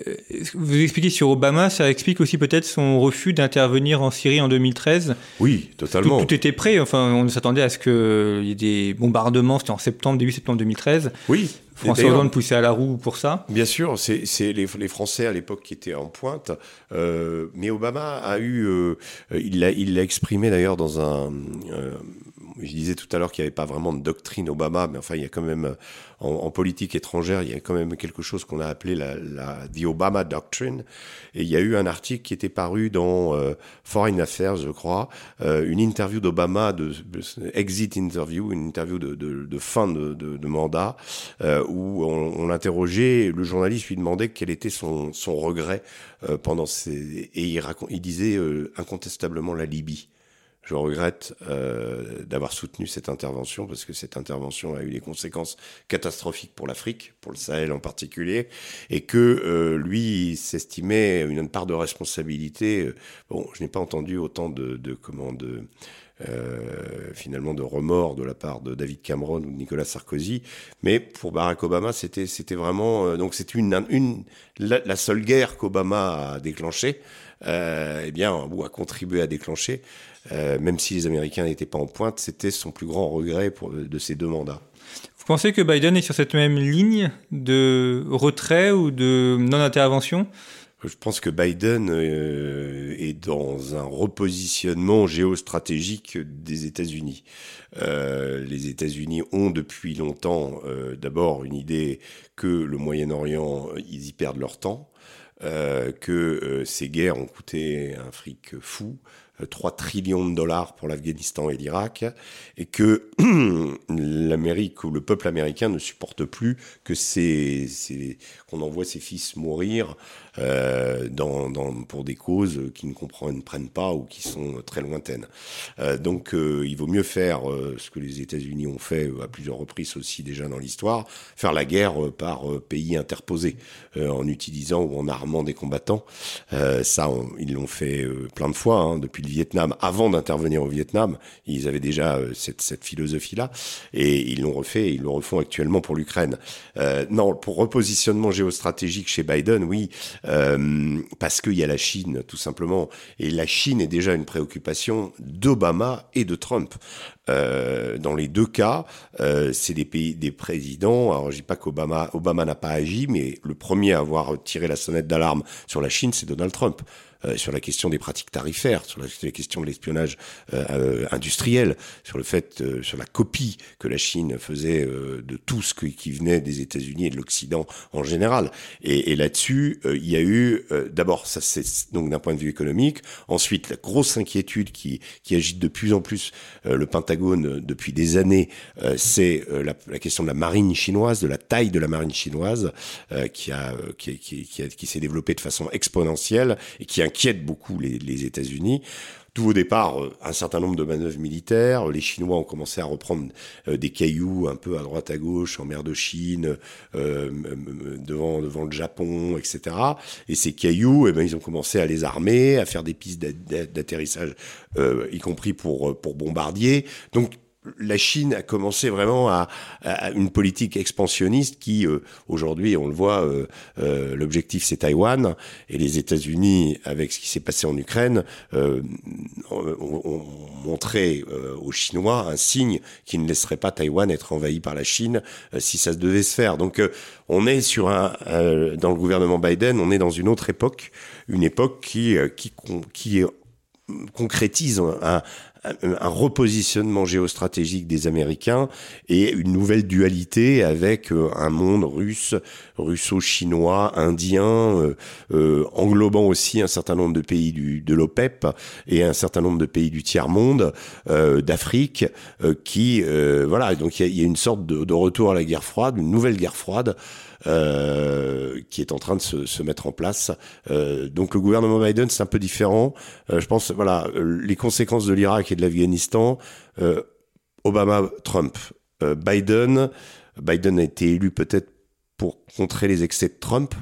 euh, vous expliquez sur Obama, ça explique aussi peut-être son refus d'intervenir en Syrie en 2013. Oui, totalement. Tout, était prêt. Enfin, on s'attendait à ce qu'il y ait des bombardements. C'était en septembre, début septembre 2013. Oui. François Hollande poussait à la roue pour ça Bien sûr, c'est les, les, Français à l'époque qui étaient en pointe. Euh, mais Obama a eu, euh, il l'a exprimé d'ailleurs dans un, euh, je disais tout à l'heure qu'il n'y avait pas vraiment de doctrine Obama, mais enfin, il y a quand même, en, politique étrangère, il y a quand même quelque chose qu'on a appelé la, la the Obama Doctrine. Et il y a eu un article qui était paru dans euh, Foreign Affairs, je crois, euh, une interview d'Obama, de, exit interview, une interview de, de, de fin de, de mandat, euh, où on, on l'interrogeait, le journaliste lui demandait quel était son, son regret pendant ces... Et il, il disait incontestablement la Libye. Je regrette euh, d'avoir soutenu cette intervention parce que cette intervention a eu des conséquences catastrophiques pour l'Afrique, pour le Sahel en particulier, et que euh, lui s'estimait une part de responsabilité. Bon, je n'ai pas entendu autant de, de comment de euh, finalement de remords de la part de David Cameron ou de Nicolas Sarkozy, mais pour Barack Obama, c'était c'était vraiment euh, donc c'est une une la, la seule guerre qu'Obama a déclenchée, euh, eh bien ou a contribué à déclencher. Euh, même si les Américains n'étaient pas en pointe, c'était son plus grand regret pour, de ces deux mandats. Vous pensez que Biden est sur cette même ligne de retrait ou de non-intervention? Je pense que Biden euh, est dans un repositionnement géostratégique des États-Unis. Euh, les États-Unis ont depuis longtemps d'abord une idée que le Moyen-Orient, ils y perdent leur temps, que ces guerres ont coûté un fric fou, 3 trillions de dollars pour l'Afghanistan et l'Irak, et que <clears throat> l'Amérique ou le peuple américain ne supporte plus que c'est qu'on envoie ses fils mourir euh, dans, dans, pour des causes qui ne comprennent prennent pas ou qui sont très lointaines. Euh, donc euh, il vaut mieux faire euh, ce que les États-Unis ont fait à plusieurs reprises aussi déjà dans l'histoire, faire la guerre par pays interposés en utilisant ou en armant des combattants. ça, ils l'ont fait plein de fois hein, depuis le Vietnam. Avant d'intervenir au Vietnam, ils avaient déjà cette, cette philosophie-là et ils l'ont refait. Et ils le refont actuellement pour l'Ukraine. non, pour repositionnement géostratégique chez Biden, oui, euh, parce qu'il y a la Chine, tout simplement. Et la Chine est déjà une préoccupation d'Obama et de Trump. Euh, dans les deux cas, euh, c'est des pays, des présidents. Alors, je dis pas qu'Obama, Obama n'a pas agi, mais le premier à avoir tiré la sonnette d'alarme sur la Chine, c'est Donald Trump. Euh, sur la question des pratiques tarifaires, sur la, question de l'espionnage euh, euh, industriel, sur le fait, sur la copie que la Chine faisait de tout ce qui venait des États-Unis et de l'Occident en général. Et, là-dessus, il y a eu d'abord ça c'est donc d'un point de vue économique. Ensuite, la grosse inquiétude qui qui agite de plus en plus le Pentagone depuis des années, c'est la, question de la marine chinoise, de la taille de la marine chinoise, qui a qui, qui, qui s'est développée de façon exponentielle et qui inquiète beaucoup les, États-Unis. Tout au départ, euh, un certain nombre de manœuvres militaires. Les Chinois ont commencé à reprendre euh, des cailloux un peu à droite à gauche en mer de Chine, euh, devant devant le Japon, etc. Et ces cailloux, eh ben, ils ont commencé à les armer, à faire des pistes d'atterrissage, y compris pour pour bombardiers. Donc la Chine a commencé vraiment à, une politique expansionniste qui, euh, aujourd'hui, on le voit, euh, euh, l'objectif c'est Taïwan et les États-Unis, avec ce qui s'est passé en Ukraine, ont, montré aux Chinois un signe qui ne laisserait pas Taïwan être envahi par la Chine si ça devait se faire. Donc, on est sur un, dans le gouvernement Biden, on est dans une autre époque, une époque qui qui qui concrétise un, un repositionnement géostratégique des Américains et une nouvelle dualité avec euh, un monde russe, russo-chinois, indien, euh, euh, englobant aussi un certain nombre de pays du, de l'OPEP et un certain nombre de pays du tiers-monde, d'Afrique, qui, voilà, donc il y, a, une sorte de retour à la guerre froide, une nouvelle guerre froide, euh, qui est en train de se, se mettre en place. Euh, donc le gouvernement Biden, c'est un peu différent. Euh, je pense, voilà, les conséquences de l'Irak et de l'Afghanistan, Obama, Trump, Biden, Biden a été élu peut-être pour contrer les excès de Trump,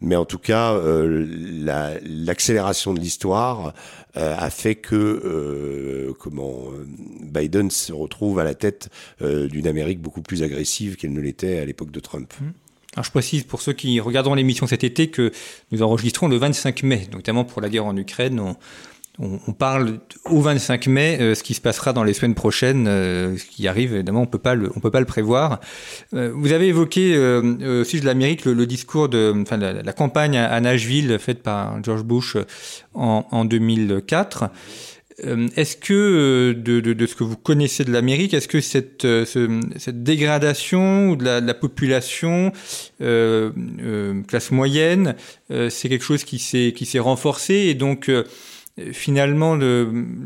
mais en tout cas, euh, l'accélération de l'histoire euh, a fait que euh, comment Biden se retrouve à la tête d'une Amérique beaucoup plus agressive qu'elle ne l'était à l'époque de Trump. Mmh. Alors je précise pour ceux qui regarderont l'émission cet été que nous enregistrons le 25 mai, notamment pour la guerre en Ukraine. On, parle au 25 mai, euh, ce qui se passera dans les semaines prochaines, euh, ce qui arrive, évidemment, on peut le, peut pas le prévoir. Euh, vous avez évoqué aussi de l'Amérique le, discours de, la, campagne à, Nashville faite par George Bush en, en 2004. Est-ce que, de, de, de, ce que vous connaissez de l'Amérique, est-ce que cette, ce, cette dégradation de la, de la population, euh, classe moyenne, c'est quelque chose qui s'est renforcé et donc finalement,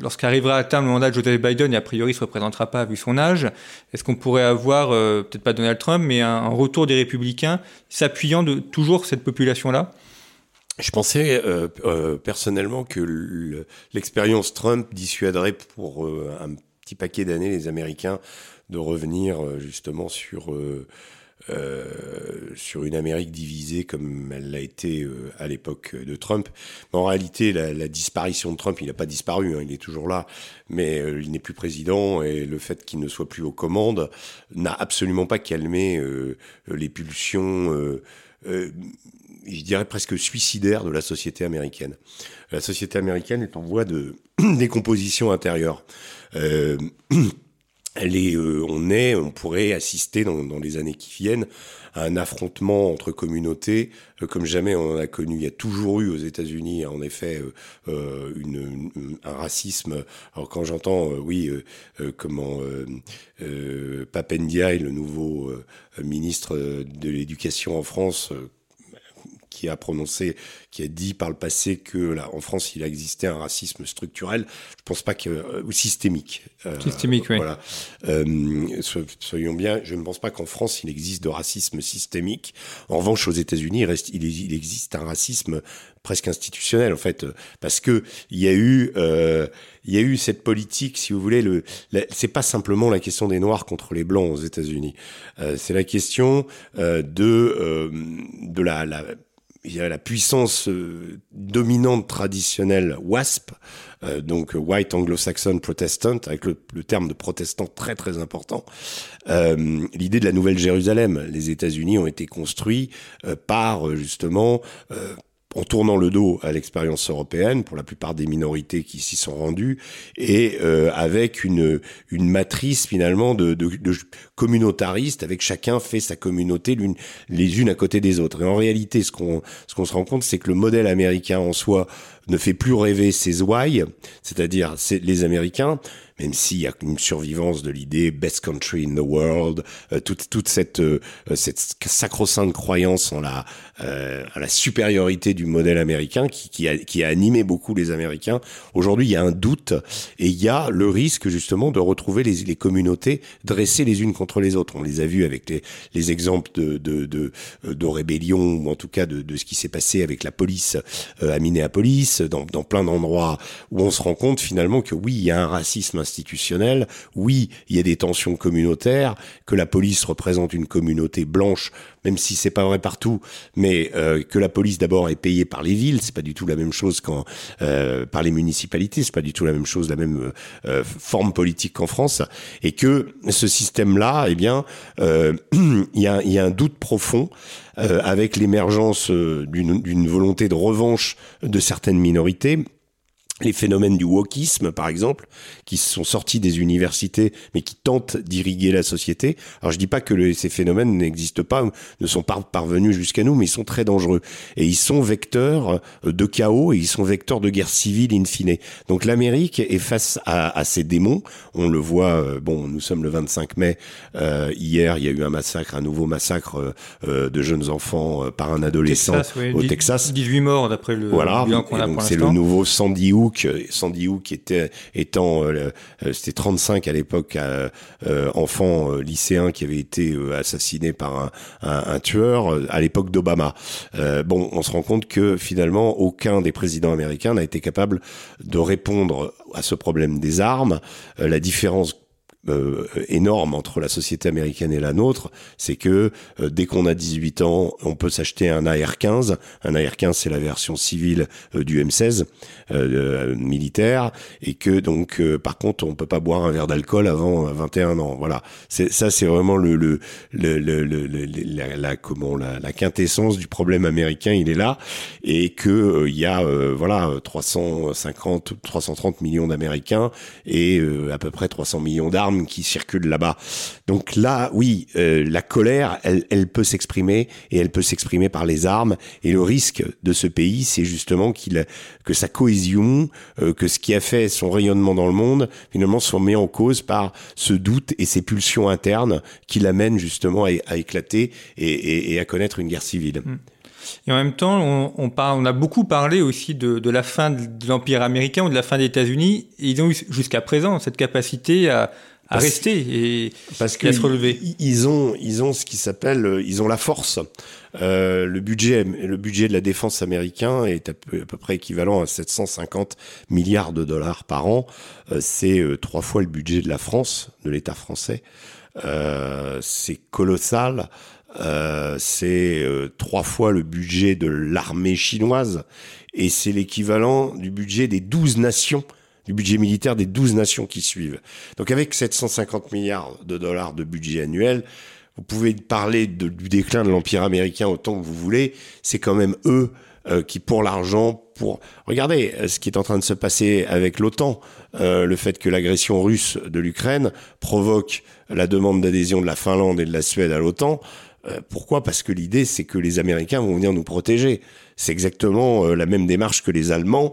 lorsqu'arrivera à terme le mandat de Joe Biden, et a priori il ne se représentera pas vu son âge, est-ce qu'on pourrait avoir, euh, peut-être pas Donald Trump, mais un, retour des républicains s'appuyant de toujours cette population-là? Je pensais euh, euh, personnellement que l'expérience Trump dissuaderait pour un petit paquet d'années les Américains de revenir justement sur euh, sur une Amérique divisée comme elle l'a été euh, à l'époque de Trump. En réalité, la, disparition de Trump, il n'a pas disparu, hein, il est toujours là, mais euh, il n'est plus président et le fait qu'il ne soit plus aux commandes n'a absolument pas calmé les pulsions. Je dirais presque suicidaires de la société américaine. La société américaine est en voie de <clears throat> décomposition intérieure. Euh, <clears throat> euh, on est, on pourrait assister dans, les années qui viennent à un affrontement entre communautés euh, comme jamais on en a connu. Il y a toujours eu aux États-Unis, en effet, euh, une, un racisme. Alors quand j'entends, oui, comment Papendiaï, le nouveau ministre de l'Éducation en France, qui a prononcé, qui a dit par le passé que là, en France, il a existé un racisme structurel. Je pense pas que euh, ou systémique. Euh, systémique, oui. Voilà. Euh, soyons bien, je ne pense pas qu'en France il existe de racisme systémique. En revanche, aux États-Unis, il, il, existe un racisme presque institutionnel en fait, parce que il y a eu, euh, il y a eu cette politique, si vous voulez, le, c'est pas simplement la question des Noirs contre les Blancs aux États-Unis, euh, c'est la question euh, de de la, la il y a la puissance euh, dominante traditionnelle WASP, euh, donc White Anglo-Saxon Protestant, avec le, terme de protestant très très important. Euh, l'idée de la Nouvelle Jérusalem, les États-Unis ont été construits par justement en tournant le dos à l'expérience européenne pour la plupart des minorités qui s'y sont rendues et euh, avec une une matrice finalement de, de, de, communautariste avec chacun fait sa communauté l'une les unes à côté des autres. Et en réalité ce qu'on ce qu'on se rend compte c'est que le modèle américain en soi ne fait plus rêver ses ouailles c'est-à-dire les Américains même s'il y a une survivance de l'idée best country in the world, euh, toute, toute cette, euh, cette sacro-sainte croyance en la, euh, la supériorité du modèle américain qui, qui, a, qui a animé beaucoup les Américains. Aujourd'hui, il y a un doute et il y a le risque justement de retrouver les, les communautés dressées les unes contre les autres. On les a vus avec les, les exemples de, de, de, de rébellion ou en tout cas de, de ce qui s'est passé avec la police à Minneapolis, dans, dans plein d'endroits où on se rend compte finalement que oui, il y a un racisme Oui, il y a des tensions communautaires, que la police représente une communauté blanche, même si c'est pas vrai partout, mais euh, que la police d'abord est payée par les villes, c'est pas du tout la même chose euh, par les municipalités, c'est pas du tout la même chose, la même euh, forme politique qu'en France, et que ce système-là, eh bien, <clears throat> il y a un doute profond. avec l'émergence d'une volonté de revanche de certaines minorités, les phénomènes du wokisme, par exemple, qui sont sortis des universités, mais qui tentent d'irriguer la société. Alors je dis pas que ces phénomènes n'existent pas, ne sont pas parvenus jusqu'à nous, mais ils sont très dangereux. Et ils sont vecteurs euh, de chaos et ils sont vecteurs de guerre civile in fine. Donc l'Amérique est face à, à, ces démons. On le voit, euh, bon, nous sommes le 25 mai. Euh, hier, il y a eu un massacre, un nouveau massacre euh, de jeunes enfants euh, par un adolescent au Texas. 18 morts d'après le voilà. qu'on a pour C'est le nouveau Sandy Hook, Sandy Hook était étant euh, c'était 35 à l'époque, euh, enfants euh, lycéens qui avaient été assassinés par un, un, un tueur à l'époque d'Obama. bon, on se rend compte que finalement aucun des présidents américains n'a été capable de répondre à ce problème des armes. la différence euh, énorme entre la société américaine et la nôtre, c'est que euh, dès qu'on a 18 ans, on peut s'acheter un AR-15. Un AR-15, c'est la version civile euh, du M16 militaire, et que donc, par contre, on peut pas boire un verre d'alcool avant 21 ans. Voilà, ça, c'est vraiment le, la, comment la, la, quintessence du problème américain. Il est là, et que il y a voilà 350, 330 millions d'Américains et à peu près 300 millions d'armes qui circulent là-bas. Donc là, oui, euh, la colère, elle, peut s'exprimer et elle peut s'exprimer par les armes. Et le risque de ce pays, c'est justement qu'il que sa cohésion, euh, que ce qui a fait son rayonnement dans le monde, finalement, soit mis en cause par ce doute et ces pulsions internes qui l'amènent justement à, éclater et, à connaître une guerre civile. Mm. Et en même temps, on, on, on a beaucoup parlé aussi de, de la fin de l'Empire américain ou de la fin des États-Unis. Ils ont eu jusqu'à présent cette capacité à, à rester et, parce que à se relever. Ils ont, ils ont ce qui s'appelle, euh, ils ont la force. Euh, le budget, le budget de la défense américain est à peu, à peu, près équivalent à 750 milliards de dollars par an. Euh, c'est euh, trois fois le budget de la France, de l'État français. Euh, c'est colossal. c'est trois fois le budget de l'armée chinoise et c'est l'équivalent du budget des 12 nations du budget militaire des 12 nations qui suivent. Donc avec 750 milliards de dollars de budget annuel, vous pouvez parler du déclin de l'empire américain autant que vous voulez, c'est quand même eux euh, qui pour l'argent, pour regardez euh, ce qui est en train de se passer avec l'OTAN, euh, le fait que l'agression russe de l'Ukraine provoque la demande d'adhésion de la Finlande et de la Suède à l'OTAN. Pourquoi? Parce que l'idée, c'est que les Américains vont venir nous protéger. C'est exactement la même démarche que les Allemands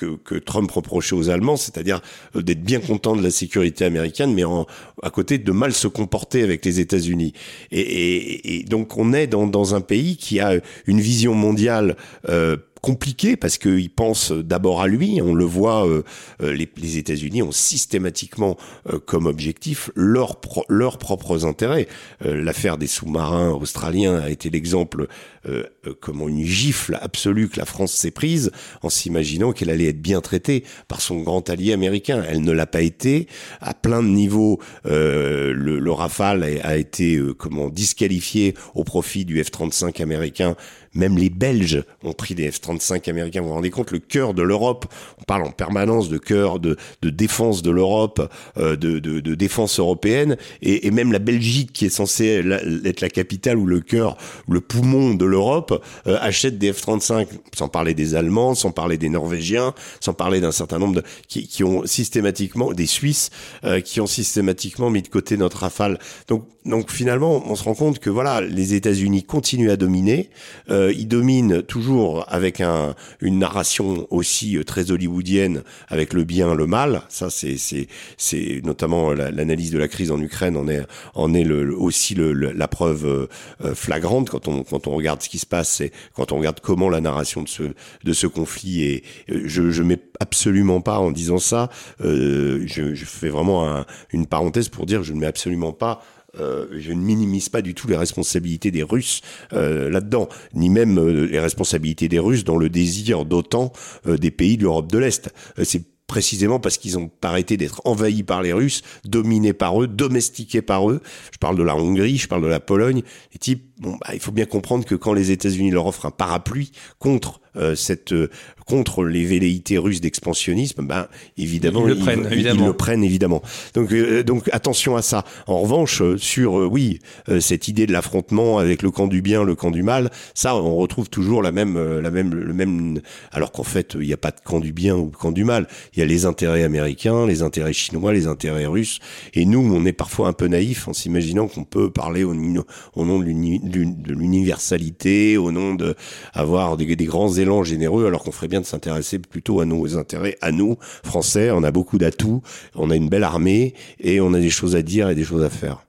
que, que Trump reprochait aux Allemands, c'est-à-dire euh, d'être bien content de la sécurité américaine, mais en, à côté de mal se comporter avec les États-Unis. Et, et, et, donc on est dans, dans, un pays qui a une vision mondiale euh, compliqué parce qu'il pense d'abord à lui. On le voit, euh, euh les, les États-Unis ont systématiquement euh, comme objectif leurs pro leurs propres intérêts. Euh, l'affaire des sous-marins australiens a été l'exemple euh, comment une gifle absolue que la France s'est prise en s'imaginant qu'elle allait être bien traitée par son grand allié américain. Elle ne l'a pas été à plein de niveaux. le, le Rafale a, a été comment disqualifié au profit du F-35 américain même les Belges ont pris des F-35 américains. Vous vous rendez compte, le cœur de l'Europe, on parle en permanence de cœur de, de défense de l'Europe, euh, de, de, de, défense européenne, et, et, même la Belgique, qui est censée être la capitale ou le cœur, le poumon de l'Europe, euh, achète des F-35, sans parler des Allemands, sans parler des Norvégiens, sans parler d'un certain nombre de, qui, qui ont systématiquement, des Suisses, euh, qui ont systématiquement mis de côté notre rafale. Donc, donc finalement, on se rend compte que voilà, les États-Unis continuent à dominer. Euh, ils dominent toujours avec un, une narration aussi euh, très hollywoodienne, avec le bien, le mal. Ça, c'est c'est c'est notamment l'analyse de la crise en Ukraine en est en est le, aussi le, la preuve euh, flagrante quand on quand on regarde ce qui se passe et quand on regarde comment la narration de ce de ce conflit est. Je je mets absolument pas en disant ça. Euh, je, je fais vraiment un, une parenthèse pour dire je ne mets absolument pas euh, je ne minimise pas du tout les responsabilités des Russes euh, là-dedans, ni même euh, les responsabilités des Russes dans le désir d'autant euh, des pays de l'Europe de l'Est. Euh, c'est précisément parce qu'ils ont arrêté d'être envahis par les Russes, dominés par eux, domestiqués par eux. Je parle de la Hongrie, je parle de la Pologne. Les types, bon, bah, il faut bien comprendre que quand les États-Unis leur offrent un parapluie contre euh, cette euh, contre les velléités russes d'expansionnisme, ben évidemment ils le, prennent, ils, évidemment. ils le prennent évidemment. Donc euh, donc attention à ça. En revanche, euh, sur euh, oui cette idée de l'affrontement avec le camp du bien, le camp du mal, ça on retrouve toujours la même la même le même alors qu'en fait il n'y a pas de camp du bien ou de camp du mal. Il y a les intérêts américains, les intérêts chinois, les intérêts russes. Et nous on est parfois un peu naïf en s'imaginant qu'on peut parler au, au nom de l'universalité, au nom de avoir des, des grands élans généreux, alors qu'on ferait bien de s'intéresser plutôt à nos intérêts, à nous, Français. On a beaucoup d'atouts, on a une belle armée et on a des choses à dire et des choses à faire.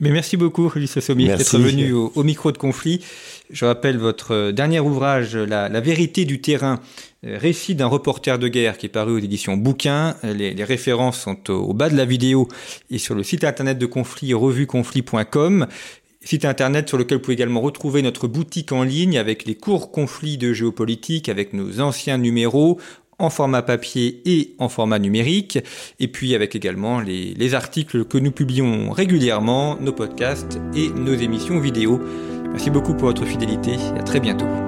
Mais merci beaucoup, Ulysse Sommier, d'être venu au, au, micro de conflit. Je rappelle votre dernier ouvrage, La, la vérité du terrain, récit d'un reporter de guerre qui est paru aux éditions Bouquin. Les, les références sont au, au, bas de la vidéo et sur le site internet de conflit, revueconflit.com. Site internet sur lequel vous pouvez également retrouver notre boutique en ligne avec les courts conflits de géopolitique, avec nos anciens numéros, en format papier et en format numérique, et puis avec également les, les articles que nous publions régulièrement, nos podcasts et nos émissions vidéo. Merci beaucoup pour votre fidélité et à très bientôt.